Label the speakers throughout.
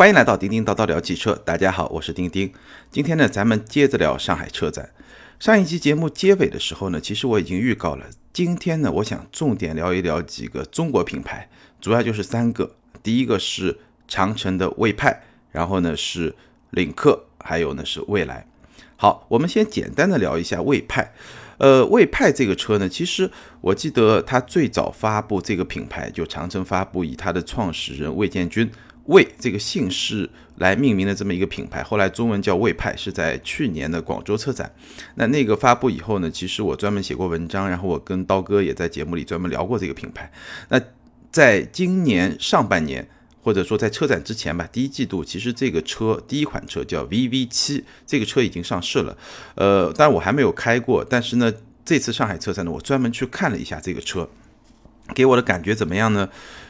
Speaker 1: 欢迎来到叮叮叨叨聊汽车，大家好，我是丁丁。今天呢，咱们接着聊上海车展。上一期节目结尾的时候呢，其实我已经预告了，今天呢，我想重点聊一聊几个中国品牌，主要就是三个。第一个是长城的魏派，然后呢是领克，还有呢是蔚来。好，我们先简单的聊一下魏派。呃，魏派这个车呢，其实我记得它最早发布这个品牌，就长城发布以它的创始人魏建军。魏这个姓氏来命名的这么一个品牌，后来中文叫魏派，是在去年的广州车展。那那个发布以后呢，其实我专门写过文章，然后我跟刀哥也在节目里专门聊过这个品牌。那在今年上半年，或者说在车展之前吧，第一季度，其实这个车第一款车叫 VV 七，这个车已经上市了。呃，当然我还没有开过，但是呢，这次上海车展呢，我专门去看了一下这个车，给我的感觉怎么样呢？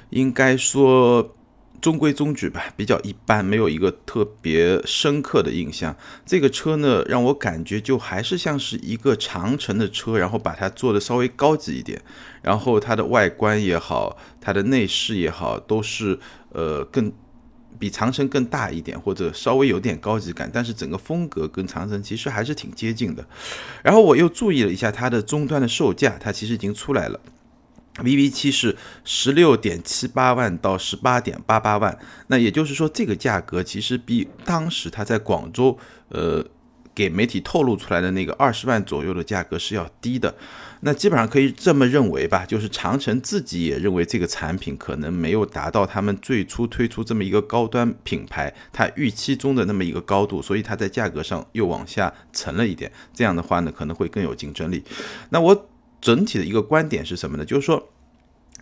Speaker 1: 应该说。中规中矩吧，比较一般，没有一个特别深刻的印象。这个车呢，让我感觉就还是像是一个长城的车，然后把它做的稍微高级一点，然后它的外观也好，它的内饰也好，都是呃更比长城更大一点，或者稍微有点高级感，但是整个风格跟长城其实还是挺接近的。然后我又注意了一下它的终端的售价，它其实已经出来了。VV 七是十六点七八万到十八点八八万，那也就是说，这个价格其实比当时他在广州呃给媒体透露出来的那个二十万左右的价格是要低的。那基本上可以这么认为吧，就是长城自己也认为这个产品可能没有达到他们最初推出这么一个高端品牌它预期中的那么一个高度，所以它在价格上又往下沉了一点。这样的话呢，可能会更有竞争力。那我。整体的一个观点是什么呢？就是说，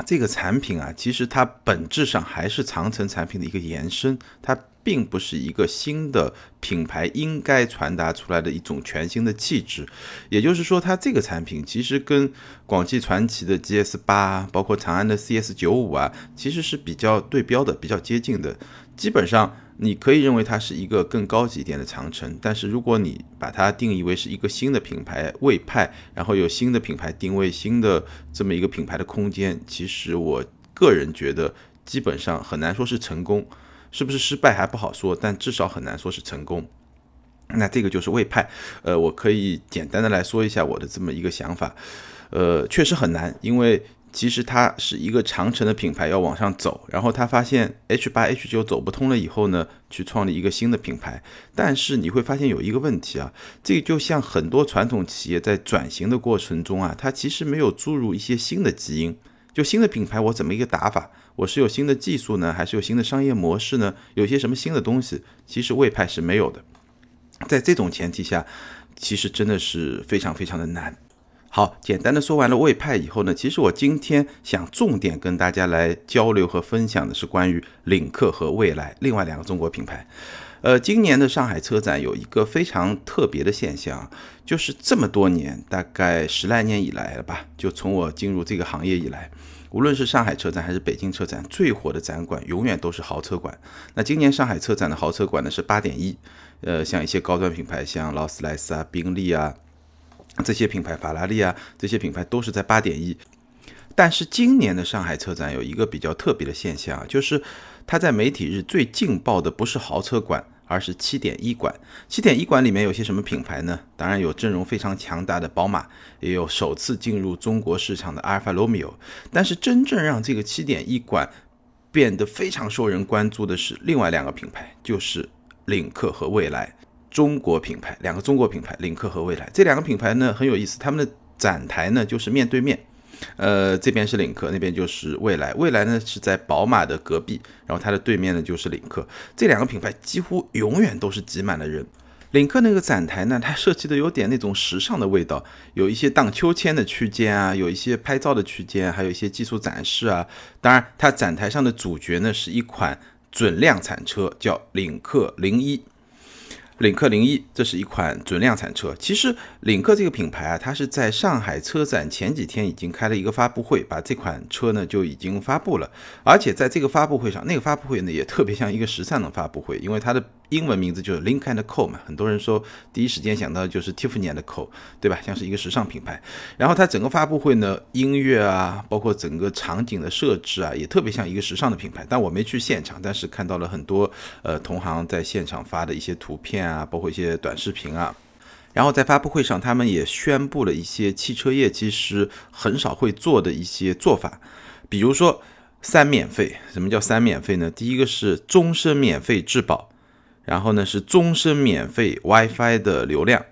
Speaker 1: 这个产品啊，其实它本质上还是长城产品的一个延伸，它并不是一个新的品牌应该传达出来的一种全新的气质。也就是说，它这个产品其实跟广汽传祺的 GS 八，包括长安的 CS 九五啊，其实是比较对标的，比较接近的，基本上。你可以认为它是一个更高级一点的长城，但是如果你把它定义为是一个新的品牌魏派，然后有新的品牌定位、新的这么一个品牌的空间，其实我个人觉得基本上很难说是成功，是不是失败还不好说，但至少很难说是成功。那这个就是魏派，呃，我可以简单的来说一下我的这么一个想法，呃，确实很难，因为。其实它是一个长城的品牌要往上走，然后他发现 H 八 H 九走不通了以后呢，去创立一个新的品牌。但是你会发现有一个问题啊，这个就像很多传统企业在转型的过程中啊，它其实没有注入一些新的基因。就新的品牌我怎么一个打法？我是有新的技术呢，还是有新的商业模式呢？有些什么新的东西？其实魏派是没有的。在这种前提下，其实真的是非常非常的难。好，简单的说完了魏派以后呢，其实我今天想重点跟大家来交流和分享的是关于领克和蔚来另外两个中国品牌。呃，今年的上海车展有一个非常特别的现象，就是这么多年，大概十来年以来了吧，就从我进入这个行业以来，无论是上海车展还是北京车展，最火的展馆永远都是豪车馆。那今年上海车展的豪车馆呢是八点一，呃，像一些高端品牌，像劳斯莱斯啊、宾利啊。这些品牌，法拉利啊，这些品牌都是在八点一。但是今年的上海车展有一个比较特别的现象，就是它在媒体日最劲爆的不是豪车馆，而是七点一馆。七点一馆里面有些什么品牌呢？当然有阵容非常强大的宝马，也有首次进入中国市场的阿尔法罗密欧。但是真正让这个七点一馆变得非常受人关注的是另外两个品牌，就是领克和蔚来。中国品牌，两个中国品牌，领克和蔚来这两个品牌呢很有意思，他们的展台呢就是面对面，呃，这边是领克，那边就是蔚来，蔚来呢是在宝马的隔壁，然后它的对面呢就是领克，这两个品牌几乎永远都是挤满了人。领克那个展台呢，它设计的有点那种时尚的味道，有一些荡秋千的区间啊，有一些拍照的区间，还有一些技术展示啊。当然，它展台上的主角呢是一款准量产车，叫领克零一。领克零一，这是一款准量产车。其实领克这个品牌啊，它是在上海车展前几天已经开了一个发布会，把这款车呢就已经发布了。而且在这个发布会上，那个发布会呢也特别像一个时尚的发布会，因为它的英文名字就是 Link and Co 嘛，很多人说第一时间想到就是 Tiffany Co，对吧？像是一个时尚品牌。然后它整个发布会呢，音乐啊，包括整个场景的设置啊，也特别像一个时尚的品牌。但我没去现场，但是看到了很多呃同行在现场发的一些图片啊，包括一些短视频啊。然后在发布会上，他们也宣布了一些汽车业其实很少会做的一些做法，比如说三免费。什么叫三免费呢？第一个是终身免费质保。然后呢是终身免费 WiFi 的流量，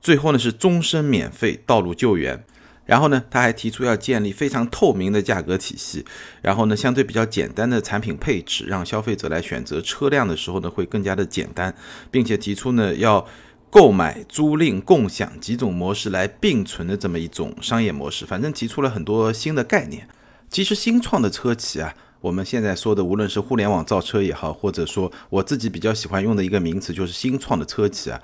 Speaker 1: 最后呢是终身免费道路救援。然后呢他还提出要建立非常透明的价格体系，然后呢相对比较简单的产品配置，让消费者来选择车辆的时候呢会更加的简单，并且提出呢要购买、租赁、共享几种模式来并存的这么一种商业模式。反正提出了很多新的概念。其实新创的车企啊。我们现在说的，无论是互联网造车也好，或者说我自己比较喜欢用的一个名词，就是新创的车企啊，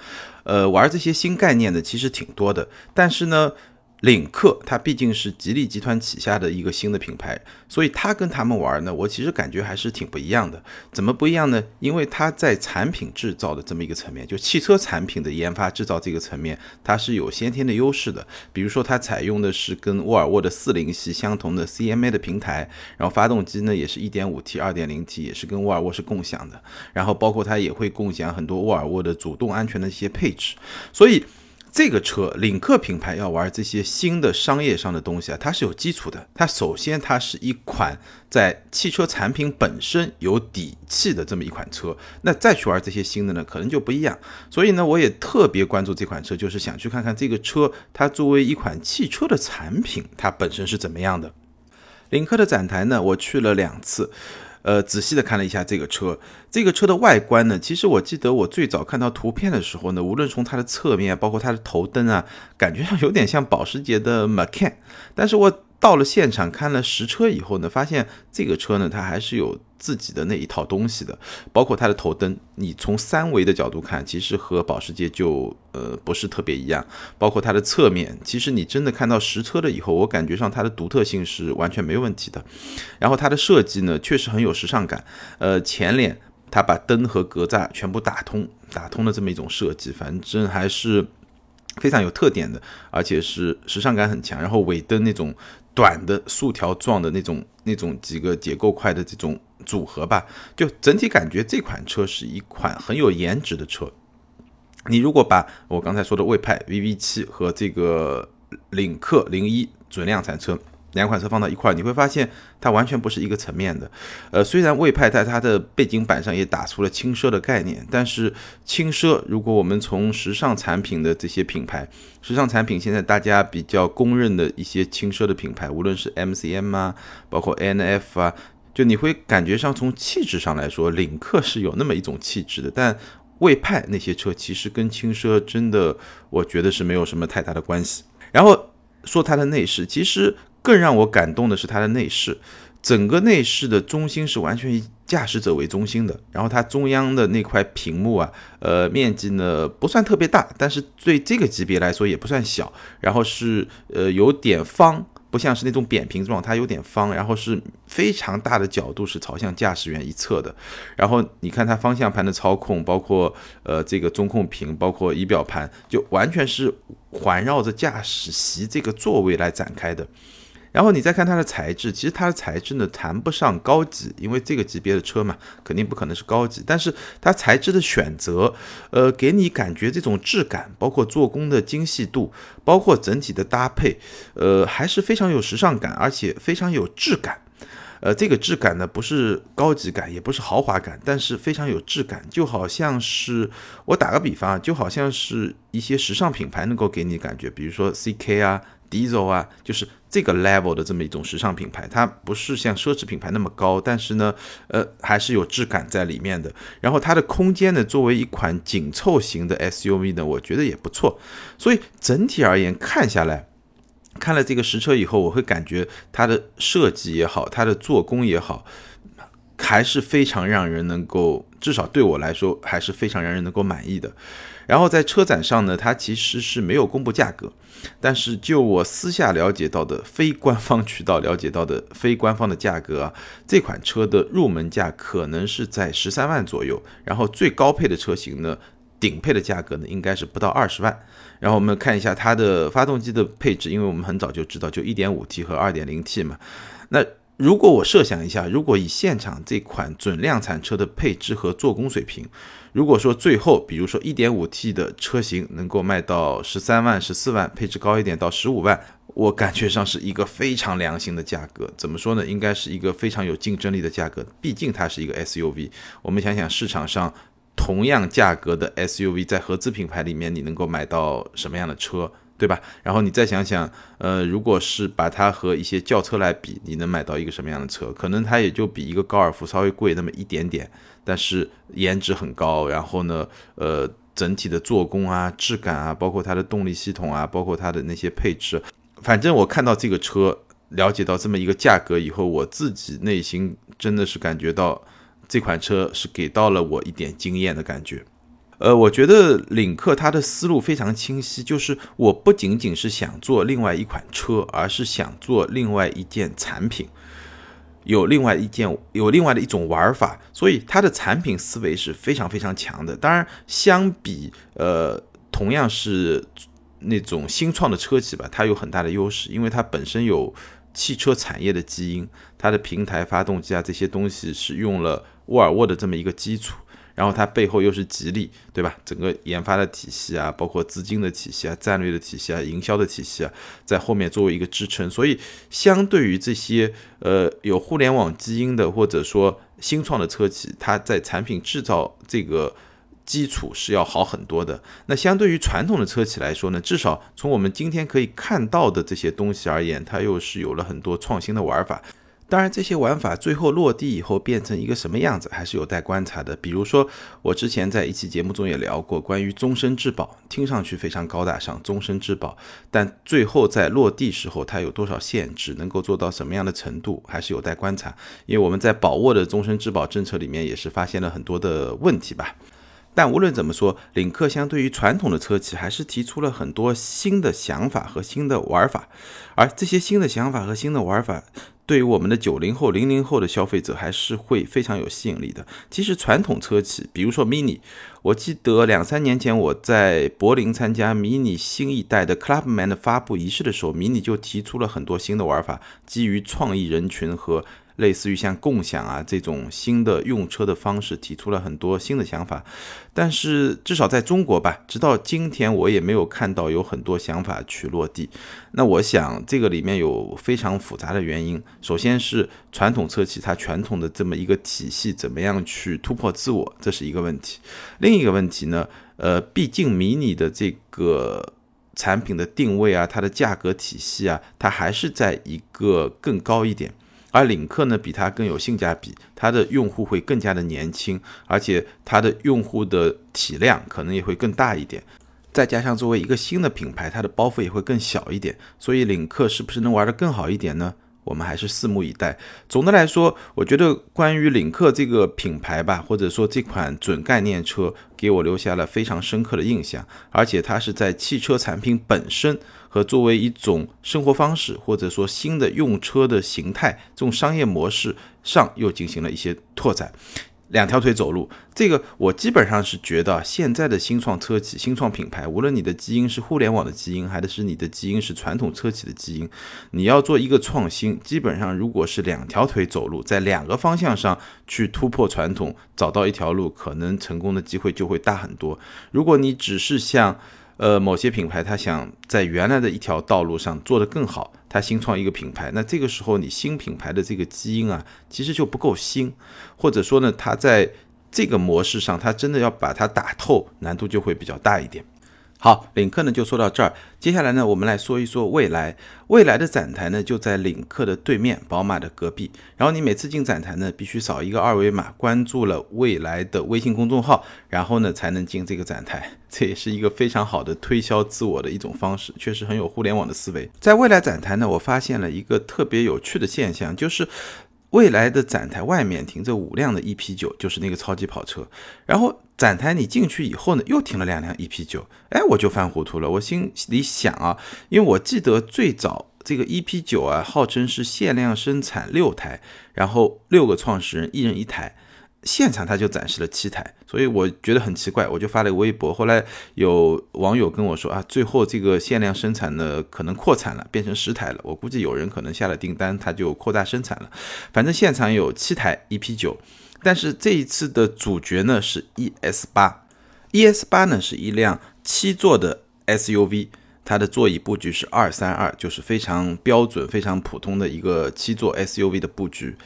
Speaker 1: 呃，玩这些新概念的其实挺多的，但是呢。领克它毕竟是吉利集团旗下的一个新的品牌，所以它跟他们玩呢，我其实感觉还是挺不一样的。怎么不一样呢？因为它在产品制造的这么一个层面，就汽车产品的研发制造这个层面，它是有先天的优势的。比如说，它采用的是跟沃尔沃的四零系相同的 CMA 的平台，然后发动机呢也是一点五 T、二点零 T，也是跟沃尔沃是共享的。然后包括它也会共享很多沃尔沃的主动安全的一些配置，所以。这个车领克品牌要玩这些新的商业上的东西啊，它是有基础的。它首先它是一款在汽车产品本身有底气的这么一款车，那再去玩这些新的呢，可能就不一样。所以呢，我也特别关注这款车，就是想去看看这个车它作为一款汽车的产品，它本身是怎么样的。领克的展台呢，我去了两次。呃，仔细的看了一下这个车，这个车的外观呢，其实我记得我最早看到图片的时候呢，无论从它的侧面，包括它的头灯啊，感觉上有点像保时捷的 Macan，但是我。到了现场看了实车以后呢，发现这个车呢，它还是有自己的那一套东西的，包括它的头灯，你从三维的角度看，其实和保时捷就呃不是特别一样，包括它的侧面，其实你真的看到实车了以后，我感觉上它的独特性是完全没问题的。然后它的设计呢，确实很有时尚感，呃，前脸它把灯和格栅全部打通，打通的这么一种设计，反正还是非常有特点的，而且是时尚感很强。然后尾灯那种。短的竖条状的那种、那种几个结构块的这种组合吧，就整体感觉这款车是一款很有颜值的车。你如果把我刚才说的魏派 VV 七和这个领克零一准量产车。两款车放到一块儿，你会发现它完全不是一个层面的。呃，虽然魏派在它的背景板上也打出了轻奢的概念，但是轻奢，如果我们从时尚产品的这些品牌，时尚产品现在大家比较公认的一些轻奢的品牌，无论是 MCM 啊，包括 NF 啊，就你会感觉上从气质上来说，领克是有那么一种气质的，但魏派那些车其实跟轻奢真的，我觉得是没有什么太大的关系。然后说它的内饰，其实。更让我感动的是它的内饰，整个内饰的中心是完全以驾驶者为中心的。然后它中央的那块屏幕啊，呃，面积呢不算特别大，但是对这个级别来说也不算小。然后是呃有点方。不像是那种扁平状，它有点方，然后是非常大的角度是朝向驾驶员一侧的。然后你看它方向盘的操控，包括呃这个中控屏，包括仪表盘，就完全是环绕着驾驶席这个座位来展开的。然后你再看它的材质，其实它的材质呢谈不上高级，因为这个级别的车嘛，肯定不可能是高级。但是它材质的选择，呃，给你感觉这种质感，包括做工的精细度，包括整体的搭配，呃，还是非常有时尚感，而且非常有质感。呃，这个质感呢，不是高级感，也不是豪华感，但是非常有质感，就好像是我打个比方啊，就好像是一些时尚品牌能够给你感觉，比如说 CK 啊。Diesel 啊，就是这个 level 的这么一种时尚品牌，它不是像奢侈品牌那么高，但是呢，呃，还是有质感在里面的。然后它的空间呢，作为一款紧凑型的 SUV 呢，我觉得也不错。所以整体而言看下来，看了这个实车以后，我会感觉它的设计也好，它的做工也好。还是非常让人能够，至少对我来说还是非常让人能够满意的。然后在车展上呢，它其实是没有公布价格，但是就我私下了解到的非官方渠道了解到的非官方的价格啊，这款车的入门价可能是在十三万左右，然后最高配的车型呢，顶配的价格呢应该是不到二十万。然后我们看一下它的发动机的配置，因为我们很早就知道就一点五 T 和二点零 T 嘛，那。如果我设想一下，如果以现场这款准量产车的配置和做工水平，如果说最后，比如说一点五 T 的车型能够卖到十三万、十四万，配置高一点到十五万，我感觉上是一个非常良心的价格。怎么说呢？应该是一个非常有竞争力的价格。毕竟它是一个 SUV。我们想想市场上同样价格的 SUV，在合资品牌里面，你能够买到什么样的车？对吧？然后你再想想，呃，如果是把它和一些轿车来比，你能买到一个什么样的车？可能它也就比一个高尔夫稍微贵那么一点点，但是颜值很高。然后呢，呃，整体的做工啊、质感啊，包括它的动力系统啊，包括它的那些配置，反正我看到这个车，了解到这么一个价格以后，我自己内心真的是感觉到这款车是给到了我一点惊艳的感觉。呃，我觉得领克它的思路非常清晰，就是我不仅仅是想做另外一款车，而是想做另外一件产品，有另外一件有另外的一种玩法，所以它的产品思维是非常非常强的。当然，相比呃同样是那种新创的车企吧，它有很大的优势，因为它本身有汽车产业的基因，它的平台发动机啊这些东西是用了沃尔沃的这么一个基础。然后它背后又是吉利，对吧？整个研发的体系啊，包括资金的体系啊、战略的体系啊、营销的体系啊，在后面作为一个支撑。所以，相对于这些呃有互联网基因的或者说新创的车企，它在产品制造这个基础是要好很多的。那相对于传统的车企来说呢，至少从我们今天可以看到的这些东西而言，它又是有了很多创新的玩法。当然，这些玩法最后落地以后变成一个什么样子，还是有待观察的。比如说，我之前在一期节目中也聊过关于终身质保，听上去非常高大上，终身质保，但最后在落地时候它有多少限制，能够做到什么样的程度，还是有待观察。因为我们在宝沃的终身质保政策里面也是发现了很多的问题吧。但无论怎么说，领克相对于传统的车企还是提出了很多新的想法和新的玩法，而这些新的想法和新的玩法。对于我们的九零后、零零后的消费者，还是会非常有吸引力的。其实传统车企，比如说 Mini，我记得两三年前我在柏林参加 Mini 新一代的 Clubman 的发布仪式的时候，Mini 就提出了很多新的玩法，基于创意人群和。类似于像共享啊这种新的用车的方式，提出了很多新的想法，但是至少在中国吧，直到今天我也没有看到有很多想法去落地。那我想这个里面有非常复杂的原因。首先是传统车企它传统的这么一个体系怎么样去突破自我，这是一个问题。另一个问题呢，呃，毕竟迷你的这个产品的定位啊，它的价格体系啊，它还是在一个更高一点。而领克呢，比它更有性价比，它的用户会更加的年轻，而且它的用户的体量可能也会更大一点，再加上作为一个新的品牌，它的包袱也会更小一点，所以领克是不是能玩得更好一点呢？我们还是拭目以待。总的来说，我觉得关于领克这个品牌吧，或者说这款准概念车，给我留下了非常深刻的印象。而且它是在汽车产品本身和作为一种生活方式，或者说新的用车的形态这种商业模式上，又进行了一些拓展。两条腿走路，这个我基本上是觉得，现在的新创车企、新创品牌，无论你的基因是互联网的基因，还是你的基因是传统车企的基因，你要做一个创新，基本上如果是两条腿走路，在两个方向上去突破传统，找到一条路，可能成功的机会就会大很多。如果你只是像呃，某些品牌，他想在原来的一条道路上做得更好，他新创一个品牌，那这个时候你新品牌的这个基因啊，其实就不够新，或者说呢，他在这个模式上，他真的要把它打透，难度就会比较大一点。好，领克呢就说到这儿。接下来呢，我们来说一说蔚来。蔚来的展台呢就在领克的对面，宝马的隔壁。然后你每次进展台呢，必须扫一个二维码，关注了蔚来的微信公众号，然后呢才能进这个展台。这也是一个非常好的推销自我的一种方式，确实很有互联网的思维。在蔚来展台呢，我发现了一个特别有趣的现象，就是未来的展台外面停着五辆的 EP9，，就是那个超级跑车。然后展台你进去以后呢，又停了两辆 EP9，，哎，我就犯糊涂了。我心里想啊，因为我记得最早这个 EP9 啊，号称是限量生产六台，然后六个创始人一人一台。现场他就展示了七台，所以我觉得很奇怪，我就发了个微博。后来有网友跟我说啊，最后这个限量生产呢可能扩产了，变成十台了。我估计有人可能下了订单，他就扩大生产了。反正现场有七台 EP 九，但是这一次的主角呢是 ES 八，ES 八呢是一辆七座的 SUV，它的座椅布局是二三二，就是非常标准、非常普通的一个七座 SUV 的布局。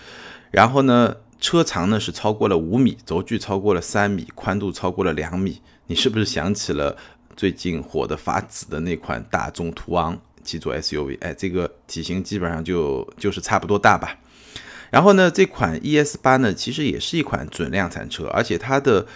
Speaker 1: 然后呢？车长呢是超过了五米，轴距超过了三米，宽度超过了两米。你是不是想起了最近火的发紫的那款大众途昂七座 SUV？哎，这个体型基本上就就是差不多大吧。然后呢，这款 ES 八呢，其实也是一款准量产车，而且它的。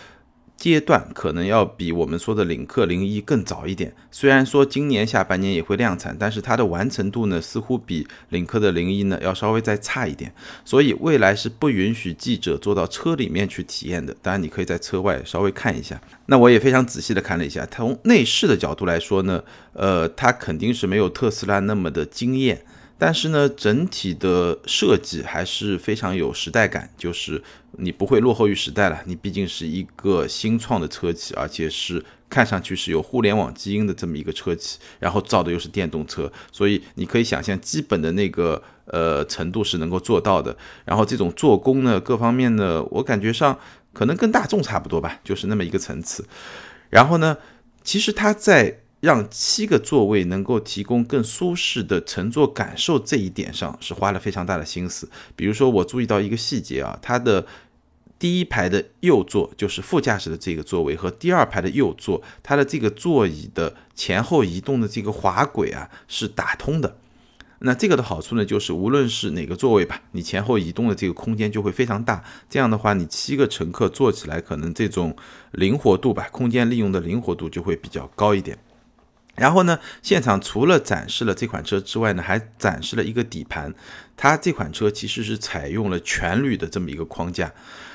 Speaker 1: 阶段可能要比我们说的领克零一更早一点，虽然说今年下半年也会量产，但是它的完成度呢似乎比领克的零一呢要稍微再差一点，所以未来是不允许记者坐到车里面去体验的。当然你可以在车外稍微看一下。那我也非常仔细的看了一下，从内饰的角度来说呢，呃，它肯定是没有特斯拉那么的惊艳。但是呢，整体的设计还是非常有时代感，就是你不会落后于时代了。你毕竟是一个新创的车企，而且是看上去是有互联网基因的这么一个车企，然后造的又是电动车，所以你可以想象基本的那个呃程度是能够做到的。然后这种做工呢，各方面呢，我感觉上可能跟大众差不多吧，就是那么一个层次。然后呢，其实它在。让七个座位能够提供更舒适的乘坐感受，这一点上是花了非常大的心思。比如说，我注意到一个细节啊，它的第一排的右座就是副驾驶的这个座位和第二排的右座，它的这个座椅的前后移动的这个滑轨啊是打通的。那这个的好处呢，就是无论是哪个座位吧，你前后移动的这个空间就会非常大。这样的话，你七个乘客坐起来，可能这种灵活度吧，空间利用的灵活度就会比较高一点。然后呢，现场除了展示了这款车之外呢，还展示了一个底盘。它这款车其实是采用了全铝的这么一个框架。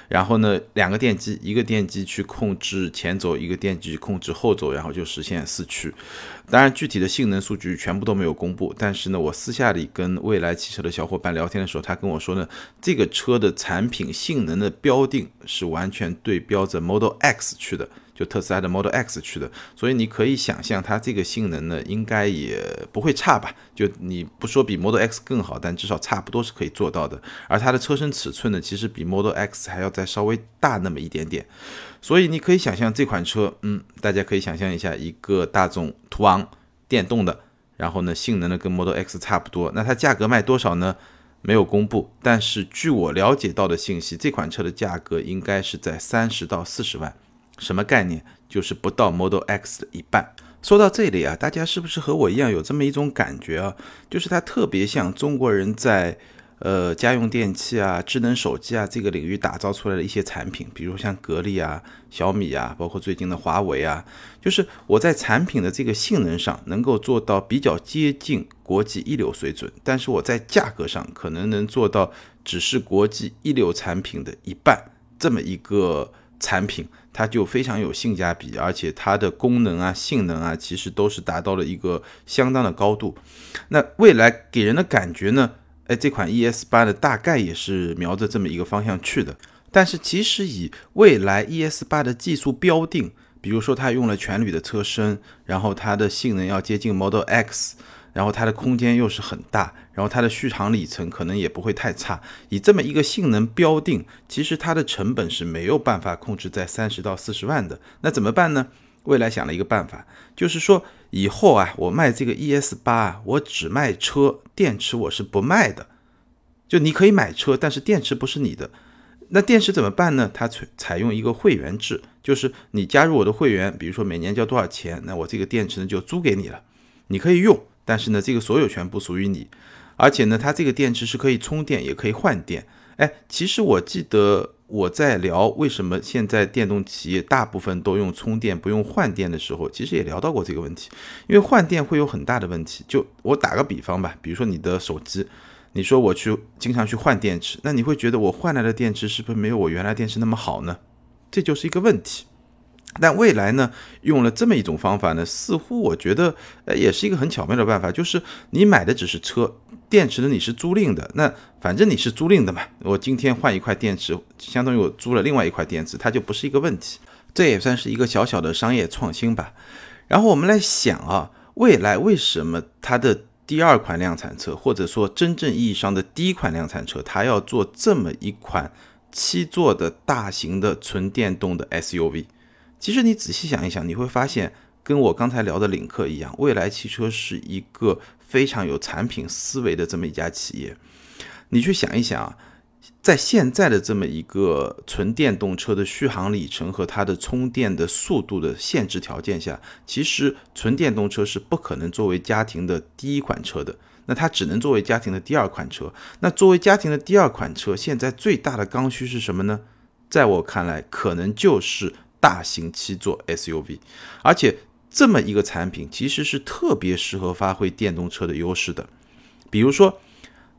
Speaker 1: 然后呢，两个电机，一个电机去控制前轴，一个电机控制后轴，然后就实现四驱。当然，具体的性能数据全部都没有公布。但是呢，我私下里跟未来汽车的小伙伴聊天的时候，他跟我说呢，这个车的产品性能的标定是完全对标着 Model X 去的。就特斯拉的 Model X 去的，所以你可以想象它这个性能呢，应该也不会差吧？就你不说比 Model X 更好，但至少差不多是可以做到的。而它的车身尺寸呢，其实比 Model X 还要再稍微大那么一点点。所以你可以想象这款车，嗯，大家可以想象一下，一个大众途昂电动的，然后呢，性能呢跟 Model X 差不多。那它价格卖多少呢？没有公布，但是据我了解到的信息，这款车的价格应该是在三十到四十万。什么概念？就是不到 Model X 的一半。说到这里啊，大家是不是和我一样有这么一种感觉啊？就是它特别像中国人在呃家用电器啊、智能手机啊这个领域打造出来的一些产品，比如像格力啊、小米啊，包括最近的华为啊。就是我在产品的这个性能上能够做到比较接近国际一流水准，但是我在价格上可能能做到只是国际一流产品的一半这么一个产品。它就非常有性价比，而且它的功能啊、性能啊，其实都是达到了一个相当的高度。那未来给人的感觉呢？哎，这款 ES 八呢，大概也是瞄着这么一个方向去的。但是其实以未来 ES 八的技术标定，比如说它用了全铝的车身，然后它的性能要接近 Model X。然后它的空间又是很大，然后它的续航里程可能也不会太差。以这么一个性能标定，其实它的成本是没有办法控制在三十到四十万的。那怎么办呢？未来想了一个办法，就是说以后啊，我卖这个 ES 八，我只卖车，电池我是不卖的。就你可以买车，但是电池不是你的。那电池怎么办呢？它采采用一个会员制，就是你加入我的会员，比如说每年交多少钱，那我这个电池呢就租给你了，你可以用。但是呢，这个所有权不属于你，而且呢，它这个电池是可以充电也可以换电。哎，其实我记得我在聊为什么现在电动企业大部分都用充电不用换电的时候，其实也聊到过这个问题。因为换电会有很大的问题。就我打个比方吧，比如说你的手机，你说我去经常去换电池，那你会觉得我换来的电池是不是没有我原来电池那么好呢？这就是一个问题。但未来呢，用了这么一种方法呢，似乎我觉得，呃，也是一个很巧妙的办法，就是你买的只是车，电池呢你是租赁的，那反正你是租赁的嘛，我今天换一块电池，相当于我租了另外一块电池，它就不是一个问题，这也算是一个小小的商业创新吧。然后我们来想啊，未来为什么它的第二款量产车，或者说真正意义上的第一款量产车，它要做这么一款七座的大型的纯电动的 SUV？其实你仔细想一想，你会发现，跟我刚才聊的领克一样，未来汽车是一个非常有产品思维的这么一家企业。你去想一想啊，在现在的这么一个纯电动车的续航里程和它的充电的速度的限制条件下，其实纯电动车是不可能作为家庭的第一款车的，那它只能作为家庭的第二款车。那作为家庭的第二款车，现在最大的刚需是什么呢？在我看来，可能就是。大型七座 SUV，而且这么一个产品其实是特别适合发挥电动车的优势的。比如说，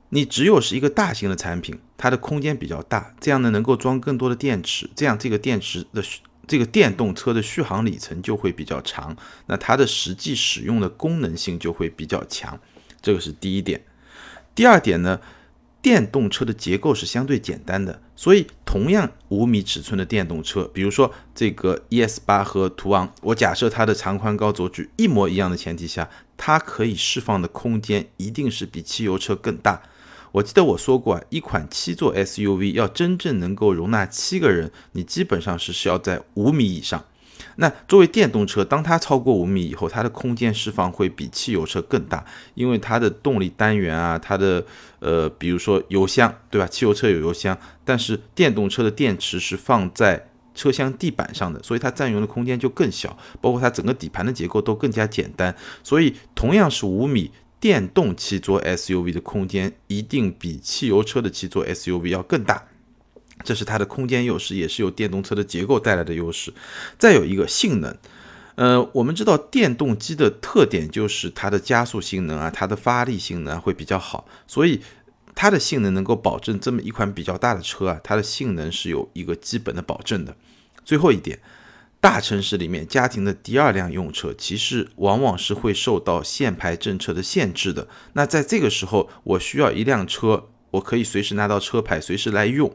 Speaker 1: 你只有是一个大型的产品，它的空间比较大，这样呢能够装更多的电池，这样这个电池的这个电动车的续航里程就会比较长，那它的实际使用的功能性就会比较强。这个是第一点。第二点呢？电动车的结构是相对简单的，所以同样五米尺寸的电动车，比如说这个 ES 八和途昂，我假设它的长宽高轴距一模一样的前提下，它可以释放的空间一定是比汽油车更大。我记得我说过啊，一款七座 SUV 要真正能够容纳七个人，你基本上是需要在五米以上。那作为电动车，当它超过五米以后，它的空间释放会比汽油车更大，因为它的动力单元啊，它的呃，比如说油箱，对吧？汽油车有油箱，但是电动车的电池是放在车厢地板上的，所以它占用的空间就更小，包括它整个底盘的结构都更加简单，所以同样是五米，电动七座 SUV 的空间一定比汽油车的七座 SUV 要更大。这是它的空间优势，也是有电动车的结构带来的优势。再有一个性能，呃，我们知道电动机的特点就是它的加速性能啊，它的发力性能会比较好，所以它的性能能够保证这么一款比较大的车啊，它的性能是有一个基本的保证的。最后一点，大城市里面家庭的第二辆用车，其实往往是会受到限牌政策的限制的。那在这个时候，我需要一辆车，我可以随时拿到车牌，随时来用。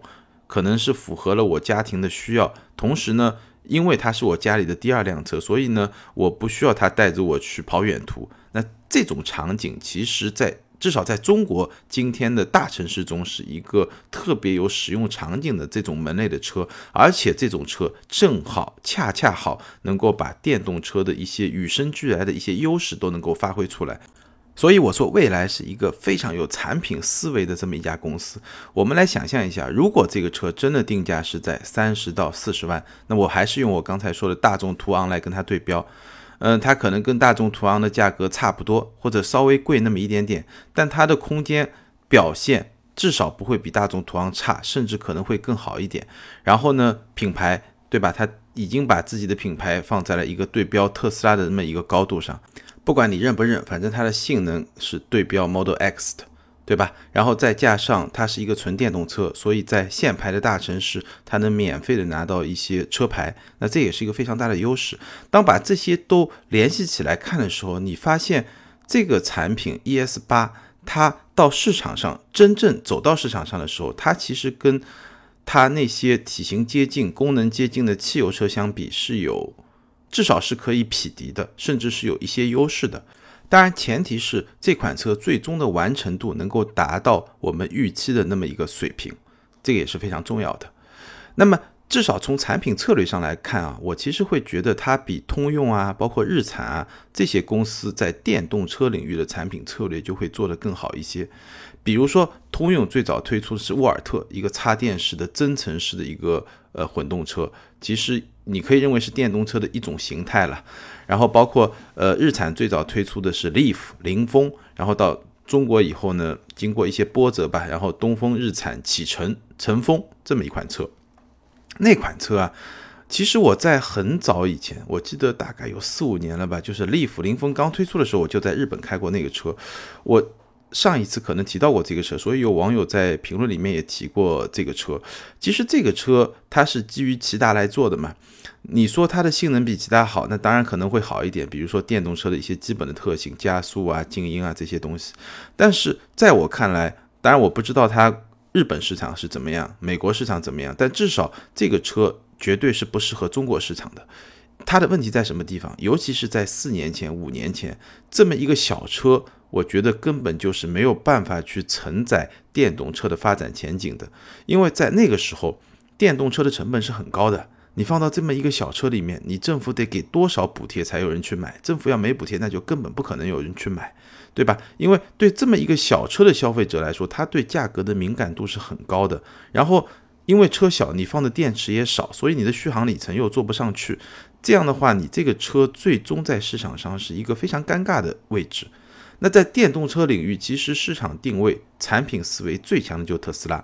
Speaker 1: 可能是符合了我家庭的需要，同时呢，因为它是我家里的第二辆车，所以呢，我不需要它带着我去跑远途。那这种场景，其实在至少在中国今天的大城市中，是一个特别有使用场景的这种门类的车，而且这种车正好恰恰好能够把电动车的一些与生俱来的一些优势都能够发挥出来。所以我说，未来是一个非常有产品思维的这么一家公司。我们来想象一下，如果这个车真的定价是在三十到四十万，那我还是用我刚才说的大众途昂来跟它对标。嗯，它可能跟大众途昂的价格差不多，或者稍微贵那么一点点，但它的空间表现至少不会比大众途昂差，甚至可能会更好一点。然后呢，品牌对吧？它已经把自己的品牌放在了一个对标特斯拉的那么一个高度上。不管你认不认，反正它的性能是对标 Model X 的，对吧？然后再加上它是一个纯电动车，所以在限牌的大城市，它能免费的拿到一些车牌，那这也是一个非常大的优势。当把这些都联系起来看的时候，你发现这个产品 ES 八，它到市场上真正走到市场上的时候，它其实跟它那些体型接近、功能接近的汽油车相比是有。至少是可以匹敌的，甚至是有一些优势的。当然，前提是这款车最终的完成度能够达到我们预期的那么一个水平，这个也是非常重要的。那么，至少从产品策略上来看啊，我其实会觉得它比通用啊，包括日产啊这些公司在电动车领域的产品策略就会做得更好一些。比如说，通用最早推出的是沃尔特，一个插电式的增程式的一个呃混动车，其实。你可以认为是电动车的一种形态了，然后包括呃日产最早推出的是 Leaf 凌风，然后到中国以后呢，经过一些波折吧，然后东风日产启辰乘风这么一款车，那款车啊，其实我在很早以前，我记得大概有四五年了吧，就是 Leaf 凌风刚推出的时候，我就在日本开过那个车，我上一次可能提到过这个车，所以有网友在评论里面也提过这个车。其实这个车它是基于骐达来做的嘛。你说它的性能比骐达好，那当然可能会好一点，比如说电动车的一些基本的特性，加速啊、静音啊这些东西。但是在我看来，当然我不知道它日本市场是怎么样，美国市场怎么样，但至少这个车绝对是不适合中国市场的。它的问题在什么地方？尤其是在四年前、五年前，这么一个小车，我觉得根本就是没有办法去承载电动车的发展前景的，因为在那个时候，电动车的成本是很高的。你放到这么一个小车里面，你政府得给多少补贴才有人去买？政府要没补贴，那就根本不可能有人去买，对吧？因为对这么一个小车的消费者来说，他对价格的敏感度是很高的。然后，因为车小，你放的电池也少，所以你的续航里程又做不上去。这样的话，你这个车最终在市场上是一个非常尴尬的位置。那在电动车领域，其实市场定位、产品思维最强的就特斯拉。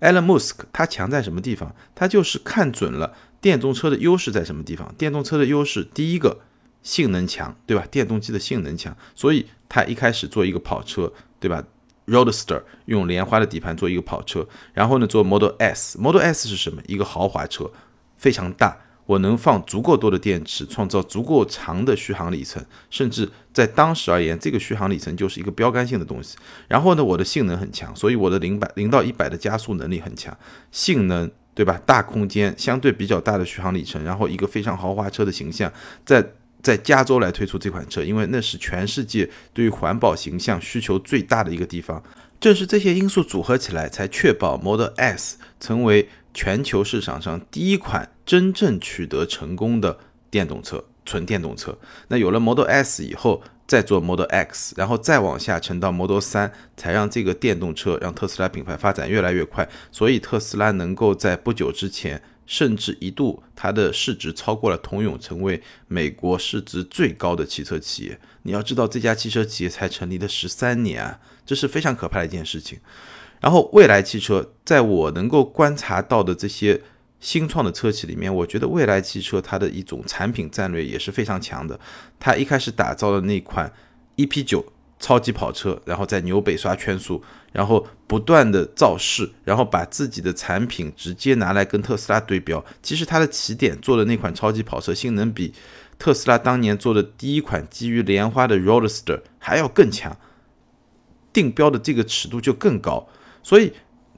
Speaker 1: Elon Musk 他强在什么地方？他就是看准了。电动车的优势在什么地方？电动车的优势，第一个性能强，对吧？电动机的性能强，所以它一开始做一个跑车，对吧？Roadster 用莲花的底盘做一个跑车，然后呢做 Model S，Model S 是什么？一个豪华车，非常大，我能放足够多的电池，创造足够长的续航里程，甚至在当时而言，这个续航里程就是一个标杆性的东西。然后呢，我的性能很强，所以我的零百零到一百的加速能力很强，性能。对吧？大空间，相对比较大的续航里程，然后一个非常豪华车的形象，在在加州来推出这款车，因为那是全世界对于环保形象需求最大的一个地方。正是这些因素组合起来，才确保 Model S 成为全球市场上第一款真正取得成功的电动车，纯电动车。那有了 Model S 以后。再做 Model X，然后再往下沉到 Model 三，才让这个电动车让特斯拉品牌发展越来越快。所以特斯拉能够在不久之前，甚至一度它的市值超过了通用，成为美国市值最高的汽车企业。你要知道，这家汽车企业才成立了十三年啊，这是非常可怕的一件事情。然后未来汽车，在我能够观察到的这些。新创的车企里面，我觉得蔚来汽车它的一种产品战略也是非常强的。它一开始打造的那款 EP9 超级跑车，然后在纽北刷圈速，然后不断的造势，然后把自己的产品直接拿来跟特斯拉对标。其实它的起点做的那款超级跑车性能比特斯拉当年做的第一款基于莲花的 Roadster 还要更强，定标的这个尺度就更高，所以。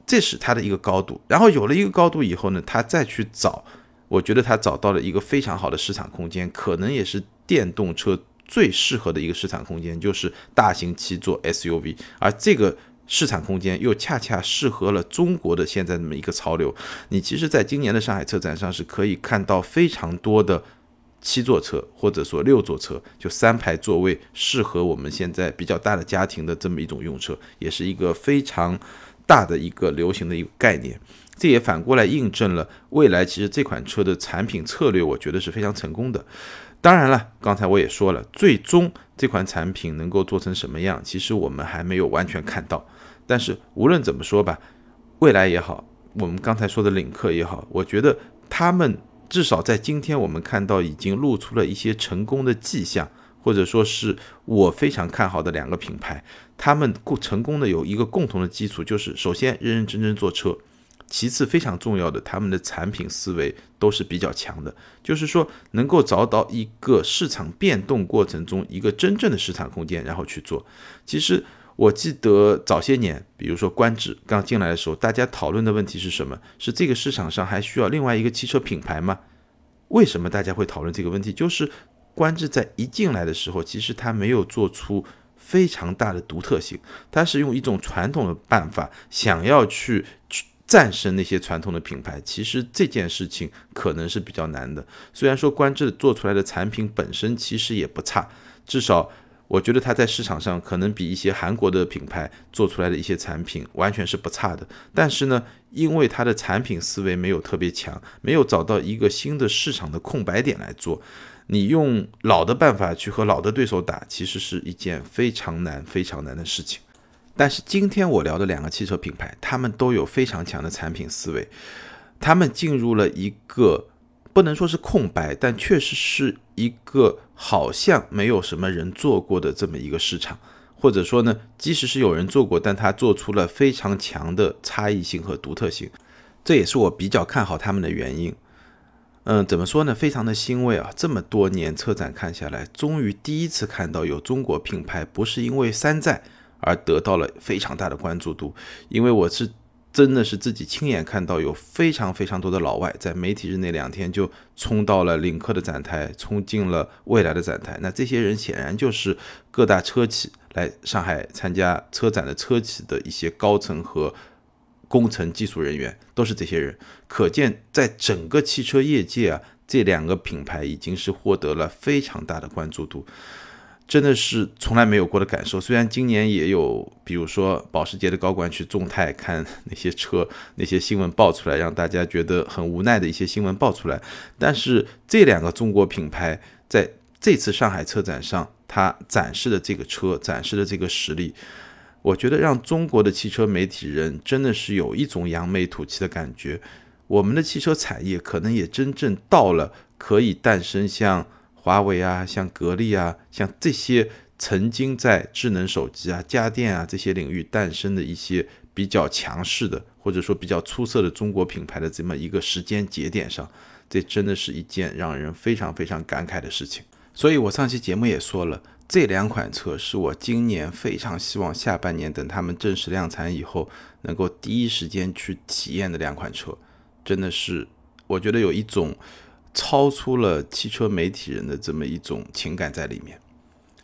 Speaker 1: 这是它的一个高度，然后有了一个高度以后呢，他再去找，我觉得他找到了一个非常好的市场空间，可能也是电动车最适合的一个市场空间，就是大型七座 SUV，而这个市场空间又恰恰适合了中国的现在这么一个潮流。你其实在今年的上海车展上是可以看到非常多的七座车或者说六座车，就三排座位，适合我们现在比较大的家庭的这么一种用车，也是一个非常。大的一个流行的一个概念，这也反过来印证了未来其实这款车的产品策略，我觉得是非常成功的。当然了，刚才我也说了，最终这款产品能够做成什么样，其实我们还没有完全看到。但是无论怎么说吧，未来也好，我们刚才说的领克也好，我觉得他们至少在今天我们看到已经露出了一些成功的迹象。或者说是我非常看好的两个品牌，他们共成功的有一个共同的基础，就是首先认认真真做车，其次非常重要的，他们的产品思维都是比较强的，就是说能够找到一个市场变动过程中一个真正的市场空间，然后去做。其实我记得早些年，比如说观致刚进来的时候，大家讨论的问题是什么？是这个市场上还需要另外一个汽车品牌吗？为什么大家会讨论这个问题？就是。观致在一进来的时候，其实他没有做出非常大的独特性，他是用一种传统的办法，想要去战胜那些传统的品牌。其实这件事情可能是比较难的。虽然说观致做出来的产品本身其实也不差，至少我觉得它在市场上可能比一些韩国的品牌做出来的一些产品完全是不差的。但是呢，因为它的产品思维没有特别强，没有找到一个新的市场的空白点来做。你用老的办法去和老的对手打，其实是一件非常难、非常难的事情。但是今天我聊的两个汽车品牌，他们都有非常强的产品思维，他们进入了一个不能说是空白，但确实是一个好像没有什么人做过的这么一个市场。或者说呢，即使是有人做过，但他做出了非常强的差异性和独特性，这也是我比较看好他们的原因。嗯，怎么说呢？非常的欣慰啊！这么多年车展看下来，终于第一次看到有中国品牌不是因为山寨而得到了非常大的关注度。因为我是真的是自己亲眼看到，有非常非常多的老外在媒体日那两天就冲到了领克的展台，冲进了未来的展台。那这些人显然就是各大车企来上海参加车展的车企的一些高层和。工程技术人员都是这些人，可见在整个汽车业界啊，这两个品牌已经是获得了非常大的关注度，真的是从来没有过的感受。虽然今年也有，比如说保时捷的高管去众泰看那些车，那些新闻爆出来，让大家觉得很无奈的一些新闻爆出来，但是这两个中国品牌在这次上海车展上，它展示的这个车，展示的这个实力。我觉得让中国的汽车媒体人真的是有一种扬眉吐气的感觉，我们的汽车产业可能也真正到了可以诞生像华为啊、像格力啊、像这些曾经在智能手机啊、家电啊这些领域诞生的一些比较强势的或者说比较出色的中国品牌的这么一个时间节点上，这真的是一件让人非常非常感慨的事情。所以我上期节目也说了。这两款车是我今年非常希望下半年等他们正式量产以后，能够第一时间去体验的两款车，真的是我觉得有一种超出了汽车媒体人的这么一种情感在里面。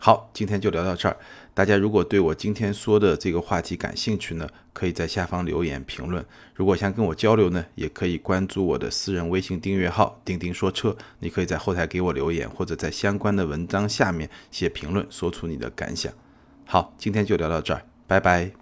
Speaker 1: 好，今天就聊到这儿。大家如果对我今天说的这个话题感兴趣呢，可以在下方留言评论。如果想跟我交流呢，也可以关注我的私人微信订阅号“钉钉说车”。你可以在后台给我留言，或者在相关的文章下面写评论，说出你的感想。好，今天就聊到这儿，拜拜。